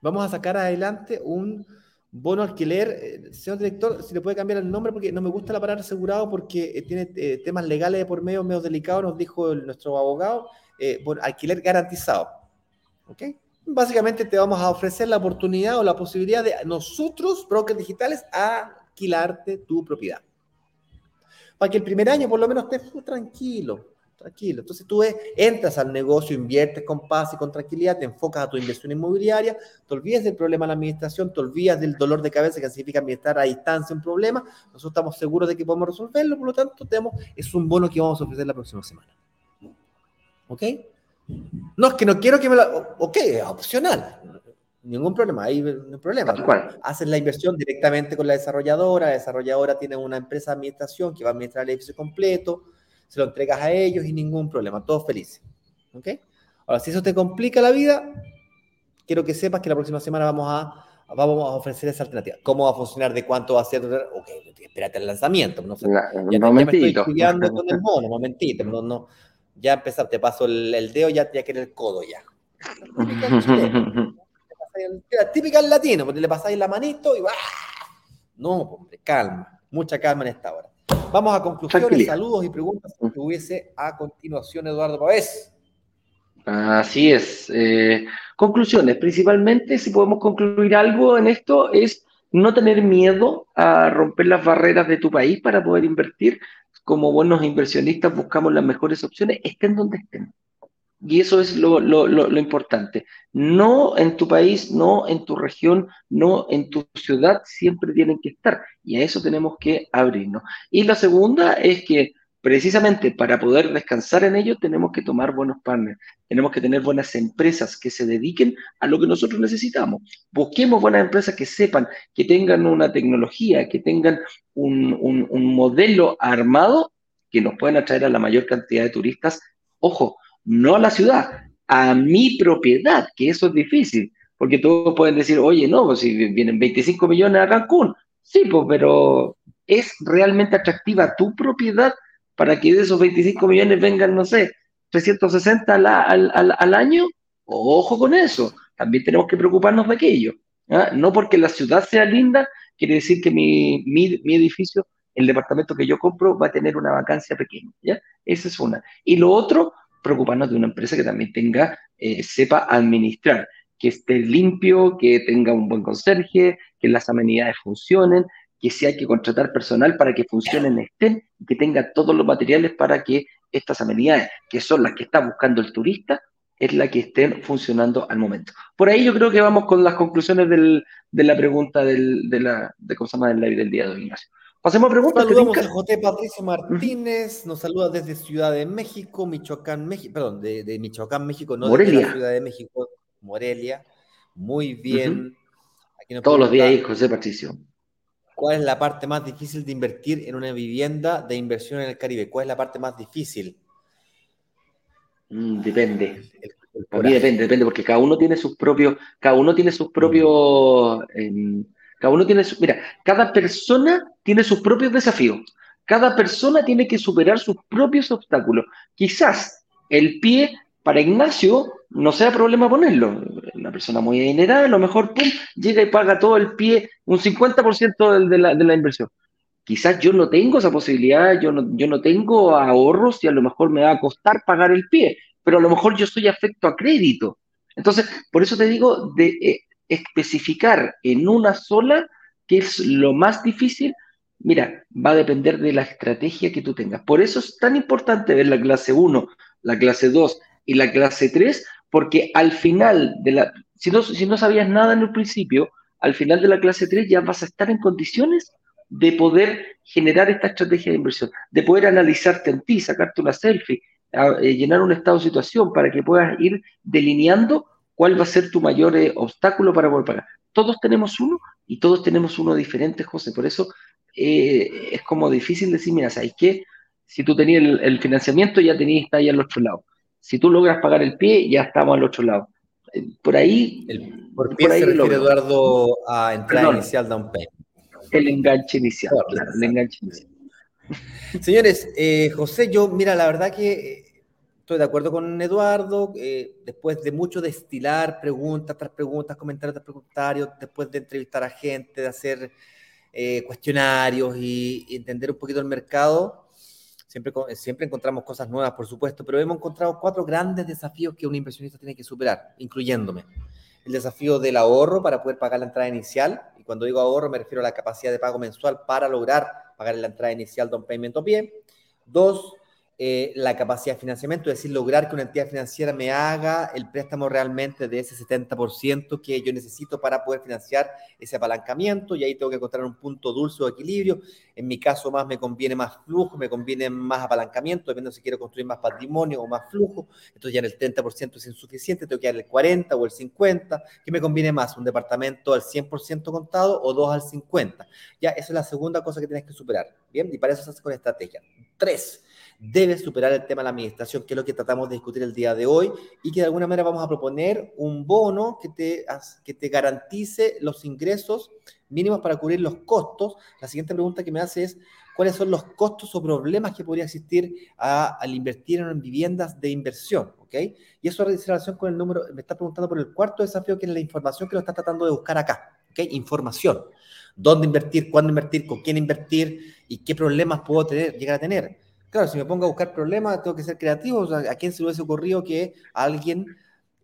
Vamos a sacar adelante un bono alquiler, eh, señor director, si le puede cambiar el nombre, porque no me gusta la palabra asegurado porque eh, tiene eh, temas legales de por medio, medio delicados, nos dijo nuestro abogado, alquiler garantizado. ¿Ok? Básicamente te vamos a ofrecer la oportunidad o la posibilidad de nosotros, brokers digitales, alquilarte tu propiedad. Para que el primer año por lo menos estés tranquilo, tranquilo. Entonces tú entras al negocio, inviertes con paz y con tranquilidad, te enfocas a tu inversión inmobiliaria, te olvides del problema de la administración, te olvidas del dolor de cabeza que significa administrar a distancia un problema. Nosotros estamos seguros de que podemos resolverlo, por lo tanto, tenemos, es un bono que vamos a ofrecer la próxima semana. ¿Ok? No, es que no quiero que me lo... Ok, es opcional. Ningún problema, hay un problema. Haces la inversión directamente con la desarrolladora, la desarrolladora tiene una empresa de administración que va a administrar el edificio completo, se lo entregas a ellos y ningún problema, todos felices. ¿Ok? Ahora, si eso te complica la vida, quiero que sepas que la próxima semana vamos a, vamos a ofrecer esa alternativa. ¿Cómo va a funcionar? ¿De cuánto va a ser? Ok, espérate el lanzamiento. No sé, ya, ya, me estoy estudiando (laughs) con el mono, momentito. No, no, ya empezar, te paso el, dedo, ya, ya quiere el codo ya. La típica en latino, porque le pasáis la manito y va. No, hombre, calma, mucha calma en esta hora. Vamos a conclusiones, saludos y preguntas que hubiese a continuación, Eduardo Pavés. Así es. Eh, conclusiones, principalmente, si podemos concluir algo en esto, es no tener miedo a romper las barreras de tu país para poder invertir. Como buenos inversionistas buscamos las mejores opciones, estén donde estén. Y eso es lo, importante. No en tu país, no en tu región, no en tu ciudad, siempre tienen que estar. Y a eso tenemos que abrirnos. Y la segunda es que precisamente para poder descansar en ello tenemos que tomar buenos partners, tenemos que tener buenas empresas que se dediquen a lo que nosotros necesitamos. Busquemos buenas empresas que sepan, que tengan una tecnología, que tengan un, un modelo armado que nos puedan atraer a la mayor cantidad de turistas. Ojo, no a la ciudad, a mi propiedad, que eso es difícil, porque todos pueden decir, oye, no, pues si vienen 25 millones a Cancún, sí, pues, pero ¿es realmente atractiva tu propiedad para que de esos 25 millones vengan, no sé, 360 al, al, año? Ojo con eso, también tenemos que preocuparnos de aquello. ¿ah? No porque la ciudad sea linda, quiere decir que mi, mi, mi edificio el departamento que yo compro va a tener una vacancia pequeña, ¿ya? Esa es una. Y lo otro, preocuparnos de una empresa que también tenga, eh, sepa administrar, que esté limpio, que tenga un buen conserje, que las amenidades funcionen, que si hay que contratar personal para que funcionen estén, y que tenga todos los materiales para que estas amenidades, que son las que está buscando el turista, es la que estén funcionando al momento. Por ahí yo creo que vamos con las conclusiones de la pregunta del, de la de, ¿cómo se llama? del live del día de hoy, Ignacio. Pasemos a preguntas. Saludamos a J. Patricio Martínez, nos saluda desde Ciudad de México, Michoacán, México, perdón, de, Michoacán, México, no de la Ciudad de México, Morelia. Muy bien. Todos los días ahí, José Patricio. ¿Cuál es la parte más difícil de invertir en una vivienda de inversión en el Caribe? ¿Cuál es la parte más difícil? Mm, depende. depende, depende, porque cada uno tiene sus propios, cada uno tiene sus propios, em, cada uno tiene su, mira, cada persona tiene sus propios desafíos. Cada persona tiene que superar sus propios obstáculos. Quizás el pie para Ignacio no sea problema ponerlo. Persona muy adinerada, a lo mejor pum, llega y paga todo el pie, un 50% de la, de la inversión. Quizás yo no tengo esa posibilidad, yo no, yo no tengo ahorros y a lo mejor me va a costar pagar el pie, pero a lo mejor yo estoy afecto a crédito. Entonces, por eso te digo de eh, especificar en una sola, que es lo más difícil, mira, va a depender de la estrategia que tú tengas. Por eso es tan importante ver la clase 1, la clase 2 y la clase 3, porque al final de la, si no, si no sabías nada en el principio, al final de la clase 3 ya vas a estar en condiciones de poder generar esta estrategia de inversión, de poder analizarte en ti, sacarte una selfie, eh, llenar un estado de situación para que puedas ir delineando cuál va a ser tu mayor eh, obstáculo para poder pagar. Todos tenemos uno y todos tenemos uno diferente, José. Por eso eh, es como difícil decir, mira, ¿sabes qué? Si tú tenías el, financiamiento, ya tenías, está ahí al otro lado. Si tú logras pagar el pie, ya estamos al otro lado. Por ahí... por pie se refiere, Eduardo, a entrada inicial down payment el enganche inicial. el enganche inicial. (laughs) Señores, eh, José, yo, mira, la verdad que eh, estoy de acuerdo con Eduardo, eh, después de mucho destilar preguntas tras preguntas, comentarios tras comentarios, después de entrevistar a gente, de hacer cuestionarios y, entender un poquito el mercado, siempre, siempre encontramos cosas nuevas, por supuesto, pero hemos encontrado cuatro grandes desafíos que un inversionista tiene que superar, incluyéndome. El desafío del ahorro para poder pagar la entrada inicial, cuando digo ahorro me refiero a la capacidad de pago mensual para lograr pagar la entrada inicial de un payment o pie. Dos, eh, la capacidad de financiamiento, es decir, lograr que una entidad financiera me haga el préstamo realmente de ese 70% que yo necesito para poder financiar ese apalancamiento y ahí tengo que encontrar un punto dulce o equilibrio. En mi caso más me conviene más flujo, me conviene más apalancamiento, dependiendo si quiero construir más patrimonio o más flujo. Entonces ya en el 30% es insuficiente, tengo que dar el 40 o el 50. ¿Qué me conviene más? ¿Un departamento al 100% contado o dos al 50%? Ya, esa es la segunda cosa que tienes que superar. Bien, y para eso se hace con estrategia. Tres, debe superar el tema de la administración, que es lo que tratamos de discutir el día de hoy, y que de alguna manera vamos a proponer un bono que te, que te garantice los ingresos mínimos para cubrir los costos. La siguiente pregunta que me hace es, ¿cuáles son los costos o problemas que podría existir al invertir en viviendas de inversión? ¿ok? Y eso en relación con el número, me está preguntando por el cuarto desafío, que es la información que lo está tratando de buscar acá. ¿ok? Información. ¿Dónde invertir? ¿Cuándo invertir? ¿Con quién invertir? ¿Y qué problemas puedo tener, llegar a tener? Claro, si me pongo a buscar problemas, tengo que ser creativo. ¿A quién se le hubiese ocurrido que alguien,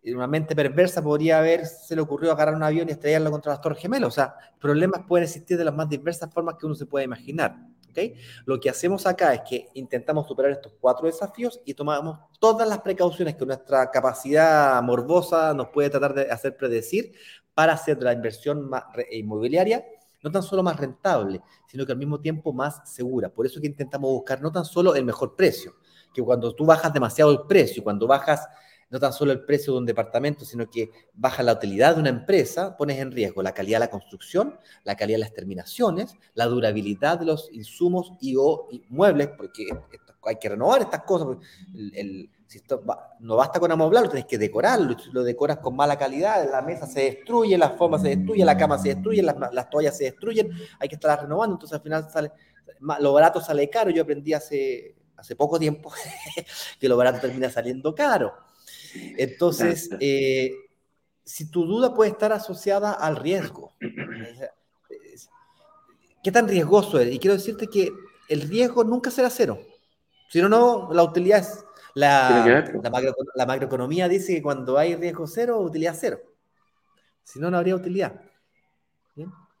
en una mente perversa, podría haber, se le ocurrió agarrar un avión y estrellarlo contra las Torres Gemelas? O sea, problemas pueden existir de las más diversas formas que uno se puede imaginar. ¿okay? Lo que hacemos acá es que intentamos superar estos cuatro desafíos y tomamos todas las precauciones que nuestra capacidad morbosa nos puede tratar de hacer predecir para hacer de la inversión inmobiliaria no tan solo más rentable, sino que al mismo tiempo más segura. Por eso que intentamos buscar no tan solo el mejor precio, que cuando tú bajas demasiado el precio, cuando bajas no tan solo el precio de un departamento, sino que baja la utilidad de una empresa, pones en riesgo la calidad de la construcción, la calidad de las terminaciones, la durabilidad de los insumos y o muebles, porque hay que renovar estas cosas. No basta con amoblarlo, tienes que decorarlo, lo decoras con mala calidad, la mesa se destruye, la forma se destruye, la cama se destruye, las, toallas se destruyen, hay que estar renovando, entonces al final sale, lo barato sale caro, yo aprendí hace, hace poco tiempo (laughs) que lo barato termina saliendo caro. Entonces, eh, si tu duda puede estar asociada al riesgo, ¿qué tan riesgoso es? Y quiero decirte que el riesgo nunca será cero. Si no, no, la utilidad es la, la, macroeconomía dice que cuando hay riesgo cero, utilidad cero. Si no, no habría utilidad.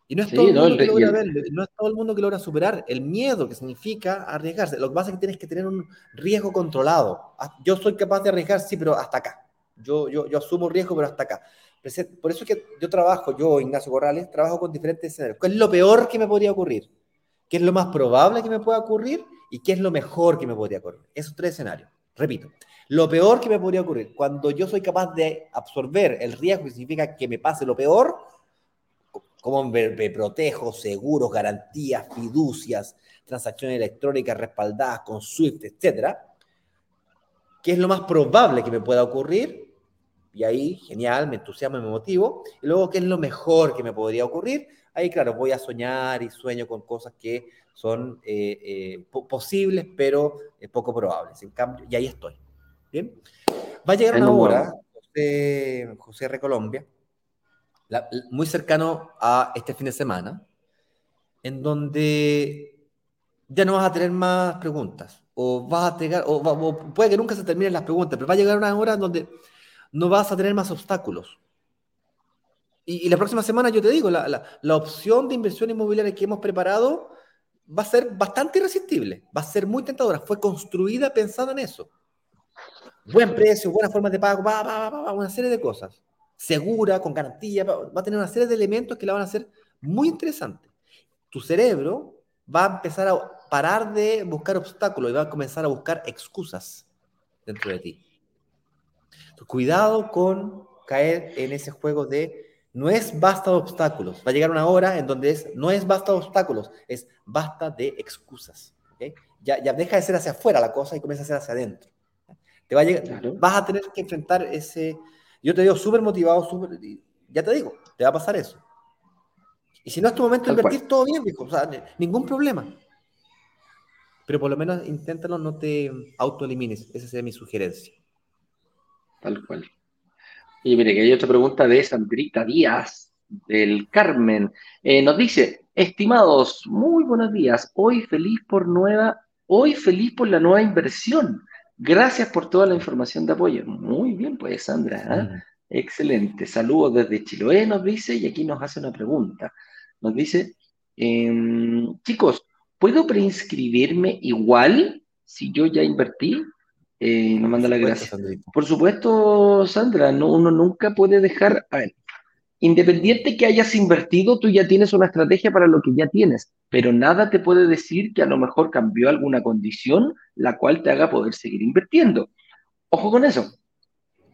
Y no es, todo el mundo que logra no es todo el mundo que logra superar el miedo que significa arriesgarse. Lo que pasa es que tienes que tener un riesgo controlado. Ah, yo soy capaz de arriesgar, sí, pero hasta acá. Yo, yo, yo asumo riesgo, pero hasta acá. Por eso es que yo trabajo, yo, Ignacio Corrales, trabajo con diferentes escenarios. ¿Cuál es lo peor que me podría ocurrir? qué es lo más probable que me pueda ocurrir y qué es lo mejor que me podría ocurrir. Esos tres escenarios. Repito, lo peor que me podría ocurrir, cuando yo soy capaz de absorber el riesgo, que significa que me pase lo peor, como me, me protejo, seguros, garantías, fiducias, transacciones electrónicas respaldadas con SWIFT, etcétera, ¿qué es lo más probable que me pueda ocurrir? Y ahí, genial, me entusiasmo me motivo. Y luego, ¿qué es lo mejor que me podría ocurrir? Ahí, claro, voy a soñar y sueño con cosas que son eh, eh, posibles, pero eh, poco probables. En cambio, y ahí estoy. Bien. Va a llegar una hora, José, José Recolombia, muy cercano a este fin de semana, en donde ya no vas a tener más preguntas. O vas a tener, o, puede que nunca se terminen las preguntas, pero va a llegar una hora en donde no vas a tener más obstáculos. Y, la próxima semana, yo te digo, la, la, opción de inversión inmobiliaria que hemos preparado va a ser bastante irresistible, va a ser muy tentadora. Fue construida pensando en eso. Buen precio, buena forma de pago, va, va, va, va, una serie de cosas. Segura, con garantía, va a tener una serie de elementos que la van a hacer muy interesante. Tu cerebro va a empezar a parar de buscar obstáculos y va a comenzar a buscar excusas dentro de ti. cuidado con caer en ese juego de no es basta de obstáculos. Va a llegar una hora en donde es, no es basta de obstáculos, es basta de excusas. Ya, ya deja de ser hacia afuera la cosa y comienza a ser hacia adentro. Te va a llegar, Vas a tener que enfrentar ese... Yo te digo súper motivado, súper... Ya te digo, te va a pasar eso. Y si no es tu momento de invertir, todo bien, O sea, ningún problema. Pero por lo menos inténtalo, no te autoelimines. Esa sería mi sugerencia. Tal cual. Y mire, que hay otra pregunta de Sandrita Díaz, del Carmen. Eh, nos dice, estimados, muy buenos días. Hoy feliz por nueva, hoy feliz por la nueva inversión. Gracias por toda la información de apoyo. Muy bien, pues, Sandra. ¿ah? Excelente. Saludos desde Chiloé, nos dice, y aquí nos hace una pregunta. Nos dice, em, chicos, ¿puedo preinscribirme igual si yo ya invertí? Eh, nos manda la gracia. Por supuesto, Sandra, no, uno nunca puede dejar, a ver, independiente que hayas invertido, tú ya tienes una estrategia para lo que ya tienes, pero nada te puede decir que a lo mejor cambió alguna condición la cual te haga poder seguir invirtiendo. Ojo con eso.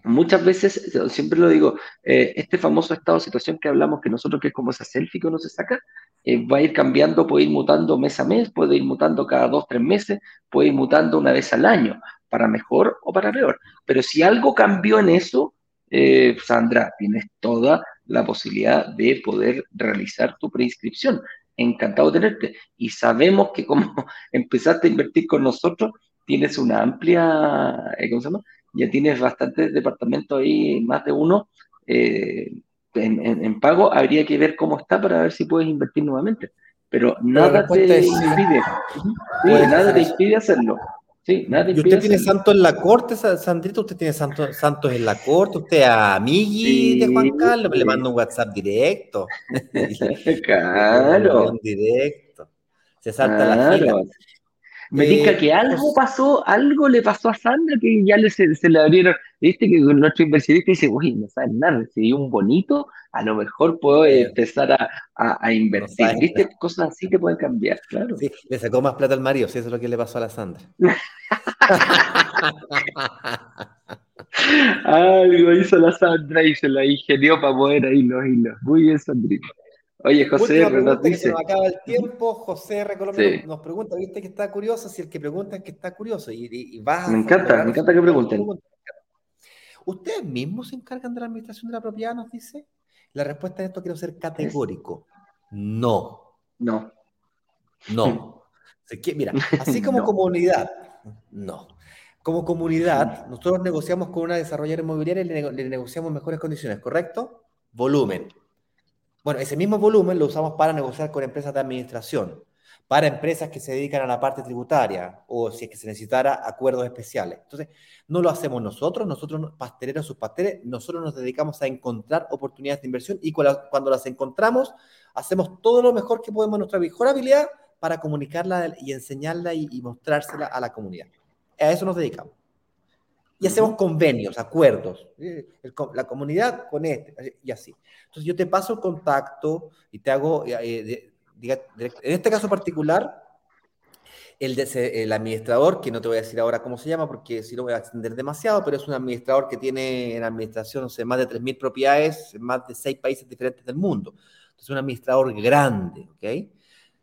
Muchas veces, siempre lo digo, eh, este famoso estado de situación que hablamos, que nosotros que es como esa selfie que uno se saca, eh, va a ir cambiando, puede ir mutando mes a mes, puede ir mutando cada dos, tres meses, puede ir mutando una vez al año para mejor o para peor. Pero si algo cambió en eso, eh, Sandra, tienes toda la posibilidad de poder realizar tu preinscripción. Encantado de tenerte. Y sabemos que como (laughs) empezaste a invertir con nosotros, tienes una amplia, eh, ¿cómo se llama? Ya tienes bastantes departamentos ahí, más de uno, eh, en, pago. Habría que ver cómo está para ver si puedes invertir nuevamente. Pero nada te impide. nada te impide hacerlo. Sí, ¿Y usted tiene santos en la corte, Sandrito? ¿Usted tiene santos, santos en la corte? ¿Usted a amigui de Juan Carlos? Le manda un WhatsApp directo. (laughs) (laughs) claro. directo. Se salta la fila. Me diga que algo pasó, algo le pasó a Sandra que ya le, se, le abrieron. Viste que nuestro inversionista dice, uy, no sabes nada, recibí un bonito, a lo mejor puedo empezar a, a, invertir. ¿Viste? Cosas así que pueden cambiar, claro. Sí, le sacó más plata al marido, si eso es lo que le pasó a la Sandra. (laughs) Algo hizo la Sandra y se la ingenió para poder ahí los hilos. Muy bien, Sandrita. Oye, José nos dice. nos acaba el tiempo. José R. nos pregunta, viste que está curioso. Si el que pregunta es que está curioso. Y, y, me encanta, me encanta que pregunten. ¿Ustedes mismos se encargan de la administración de la propiedad? Nos dice. La respuesta a esto quiero ser categórico. No. No. No. Mira, (laughs) así como comunidad, no. Como comunidad, nosotros negociamos con una desarrolladora inmobiliaria y le negociamos mejores condiciones, ¿correcto? Volumen bueno, ese mismo volumen lo usamos para negociar con empresas de administración, para empresas que se dedican a la parte tributaria o si es que se necesitara acuerdos especiales. Entonces, no lo hacemos nosotros, nosotros, pasteleros, sus pasteles, nosotros nos dedicamos a encontrar oportunidades de inversión y cuando las encontramos, hacemos todo lo mejor que podemos, nuestra mejor habilidad para comunicarla y enseñarla y, y mostrársela a la comunidad. A eso nos dedicamos y hacemos convenios, acuerdos. la comunidad con este, y así. Entonces yo te paso el contacto y te hago, eh, en este caso particular, el, el, administrador, que no te voy a decir ahora cómo se llama porque si no voy a extender demasiado, pero es un administrador que tiene en administración no sé, más de 3.000 propiedades en más de 6 países diferentes del mundo. Entonces, es un administrador grande, ¿ok?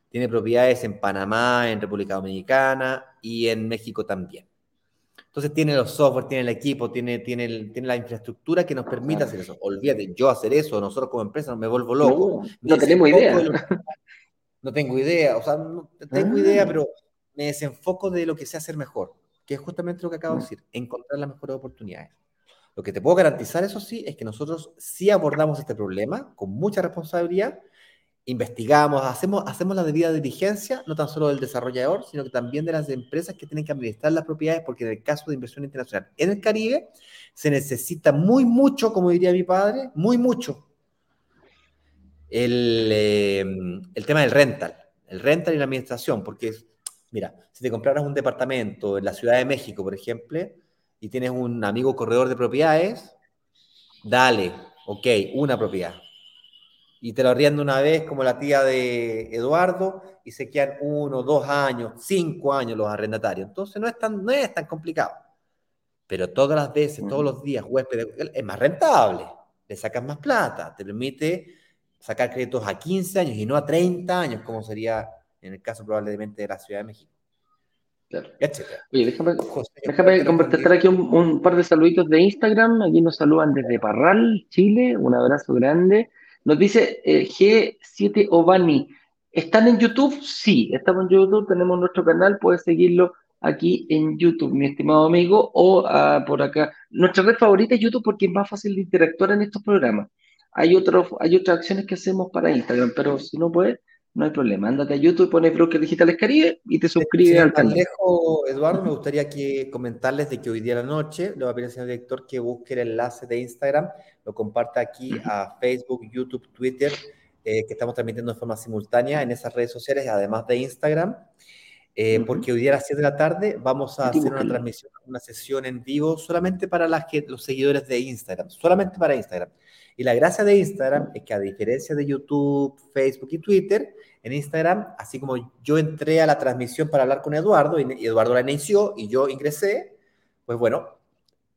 Tiene propiedades en Panamá, en República Dominicana y en México también. Entonces tiene los software, tiene el equipo, tiene, tiene, tiene la infraestructura que nos permite hacer eso. Olvídate, yo hacer eso, nosotros como empresa no me vuelvo loco. No, tenemos idea. (laughs) no tengo idea, o sea, no tengo idea, ah. pero me desenfoco de lo que sé hacer mejor, que es justamente lo que acabo de mm. decir, encontrar las mejores oportunidades. Lo que te puedo garantizar, eso sí, es que nosotros sí abordamos este problema con mucha responsabilidad investigamos, hacemos, hacemos la debida diligencia, no tan solo del desarrollador, sino que también de las empresas que tienen que administrar las propiedades, porque en el caso de inversión internacional en el Caribe se necesita muy mucho, como diría mi padre, muy mucho, el, em, el tema del rental, el rental y la administración, porque, mira, si te compraras un departamento en la Ciudad de México, por ejemplo, y tienes un amigo corredor de propiedades, dale, ok, una propiedad y te lo arriendo una vez como la tía de Eduardo y se quedan uno, dos años, cinco años los arrendatarios. Entonces no es tan, no es tan complicado. Pero todas las veces, todos los días, huésped, es más rentable, le sacas más plata, te permite sacar créditos a 15 años y no a 30 años, como sería en el caso probablemente de la Ciudad de México. Claro. Oye, déjame, déjame contestar aquí un, un, par de saluditos de Instagram. Aquí nos saludan desde Parral, Chile. Un abrazo grande. Nos dice eh, G7 Obani. ¿Están en YouTube? Sí, estamos en YouTube, tenemos nuestro canal, puedes seguirlo aquí en YouTube, mi estimado amigo, o ah, por acá. Nuestra red favorita es YouTube porque es más fácil de interactuar en estos programas. Hay, otros, hay otras acciones que hacemos para Instagram, pero si no puedes, no hay problema. Ándate a YouTube, pones Broker Digitales Caribe y te suscribes al canal. Eduardo, me gustaría que comentarles de que hoy día a la noche le va a pedir al señor director que busque el enlace de Instagram, lo comparta aquí a Facebook, YouTube, Twitter, eh, que estamos transmitiendo de forma simultánea en esas redes sociales, además de Instagram. Eh, porque hoy día a las 7 de la tarde vamos a hacer una transmisión, una sesión en vivo solamente para las que, los seguidores de Instagram, solamente para Instagram. Y la gracia de Instagram es que a diferencia de YouTube, Facebook y Twitter, en Instagram, así como yo entré a la transmisión para hablar con Eduardo y Eduardo la inició y yo ingresé, pues bueno,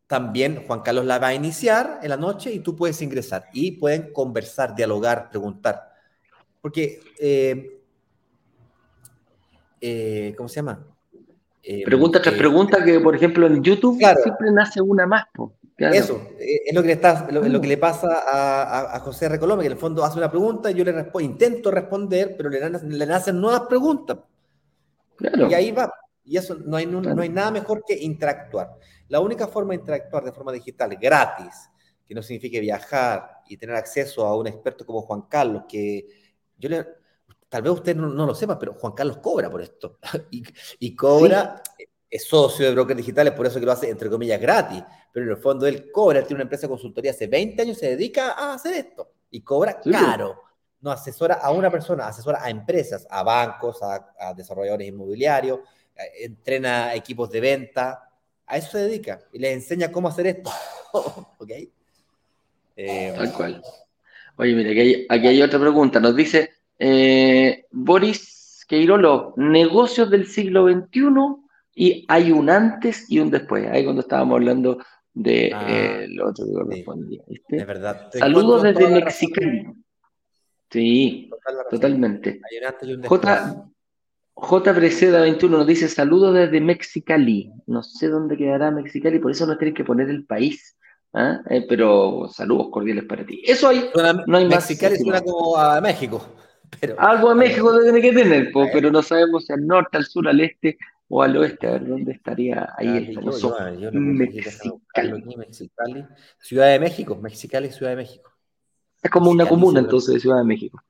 también Juan Carlos la va a iniciar en la noche y tú puedes ingresar y pueden conversar, dialogar, preguntar. Porque, eh, eh, ¿cómo se llama? Eh, pregunta tras pregunta que, por ejemplo, en YouTube siempre nace una más. Eso, eh, es lo que le, está, lo, que le pasa a, a, José Recolome, que en el fondo hace una pregunta y yo le respondo, intento responder, pero le, le nacen nuevas preguntas. Y ahí va. Y eso no hay, no, hay nada mejor que interactuar. La única forma de interactuar de forma digital, gratis, que no signifique viajar y tener acceso a un experto como Juan Carlos, que yo le, tal vez usted no, lo sepa, pero Juan Carlos cobra por esto. (laughs) y, y, cobra, es socio de brokers digitales, por eso que lo hace, entre comillas, gratis. Pero en el fondo él cobra, él tiene una empresa de consultoría hace 20 años, se dedica a hacer esto. Y cobra caro. No asesora a una persona, asesora a empresas, a bancos, a, desarrolladores inmobiliarios, entrena equipos de venta. A eso se dedica y les enseña cómo hacer esto. (laughs) ¿Ok? Eh, Tal cual. Oye, mira, aquí hay, aquí hay otra pregunta. Nos dice eh, Boris Queirolo, negocios del siglo XXI y hay un antes y un después. Ahí cuando estábamos hablando de ah, eh, lo otro que correspondía. De verdad. Saludos desde Mexicali. Sí, totalmente. J, J. Breceda 21 nos dice saludos desde Mexicali. No sé dónde quedará Mexicali, por eso no tienen que poner el país. ¿ah? Eh, pero saludos cordiales para ti. Eso hay. no hay Mexicali suena como a México. (laughs) Pero, Algo a México tiene que tener, pero no sabemos si al norte, al sur, al este o al oeste, a ver dónde estaría ahí. Mexicali. Ciudad de México, Mexicali, Ciudad de México. Es como una comuna entonces de Ciudad de México.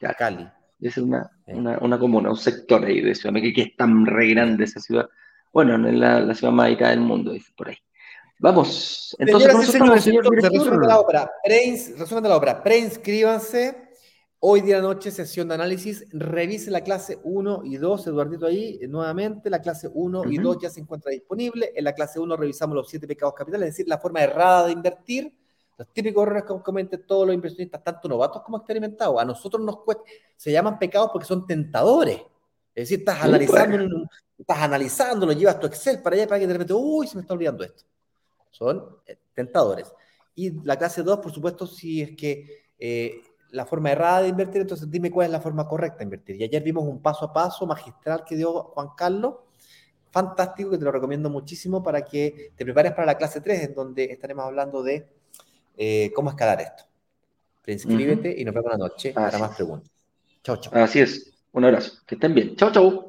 Ya. Cali. Es una, una, una, comuna, un sector ahí de Ciudad de México, que es tan re grande esa ciudad. Bueno, en la, la ciudad más habitada del mundo, dice por ahí. Vamos, entonces, Señoras señores, resumen de la obra, resumen de la obra, preinscríbanse Hoy día noche, sesión de análisis. Revise la clase 1 y 2, Eduardito, ahí eh, nuevamente. La clase 1 y 2 ya se encuentra disponible. En la clase 1 revisamos los siete pecados capitales, es decir, la forma errada de invertir. Los típicos errores que cometen todos los inversionistas, tanto novatos como experimentados. A nosotros nos cuesta, se llaman pecados porque son tentadores. Es decir, estás analizando, estás analizando, lo llevas tu Excel para allá para que de repente, uy, se me está olvidando esto. Son eh, tentadores. Y la clase 2, por supuesto, si es que eh, la forma errada de invertir, entonces dime cuál es la forma correcta de invertir. Y ayer vimos un paso a paso magistral que dio Juan Carlos, fantástico, que te lo recomiendo muchísimo para que te prepares para la clase 3, en donde estaremos hablando de eh, cómo escalar esto. Inscríbete y nos vemos la noche para más preguntas. Chao, chao. Así es. Un abrazo. Que estén bien. Chao, chao.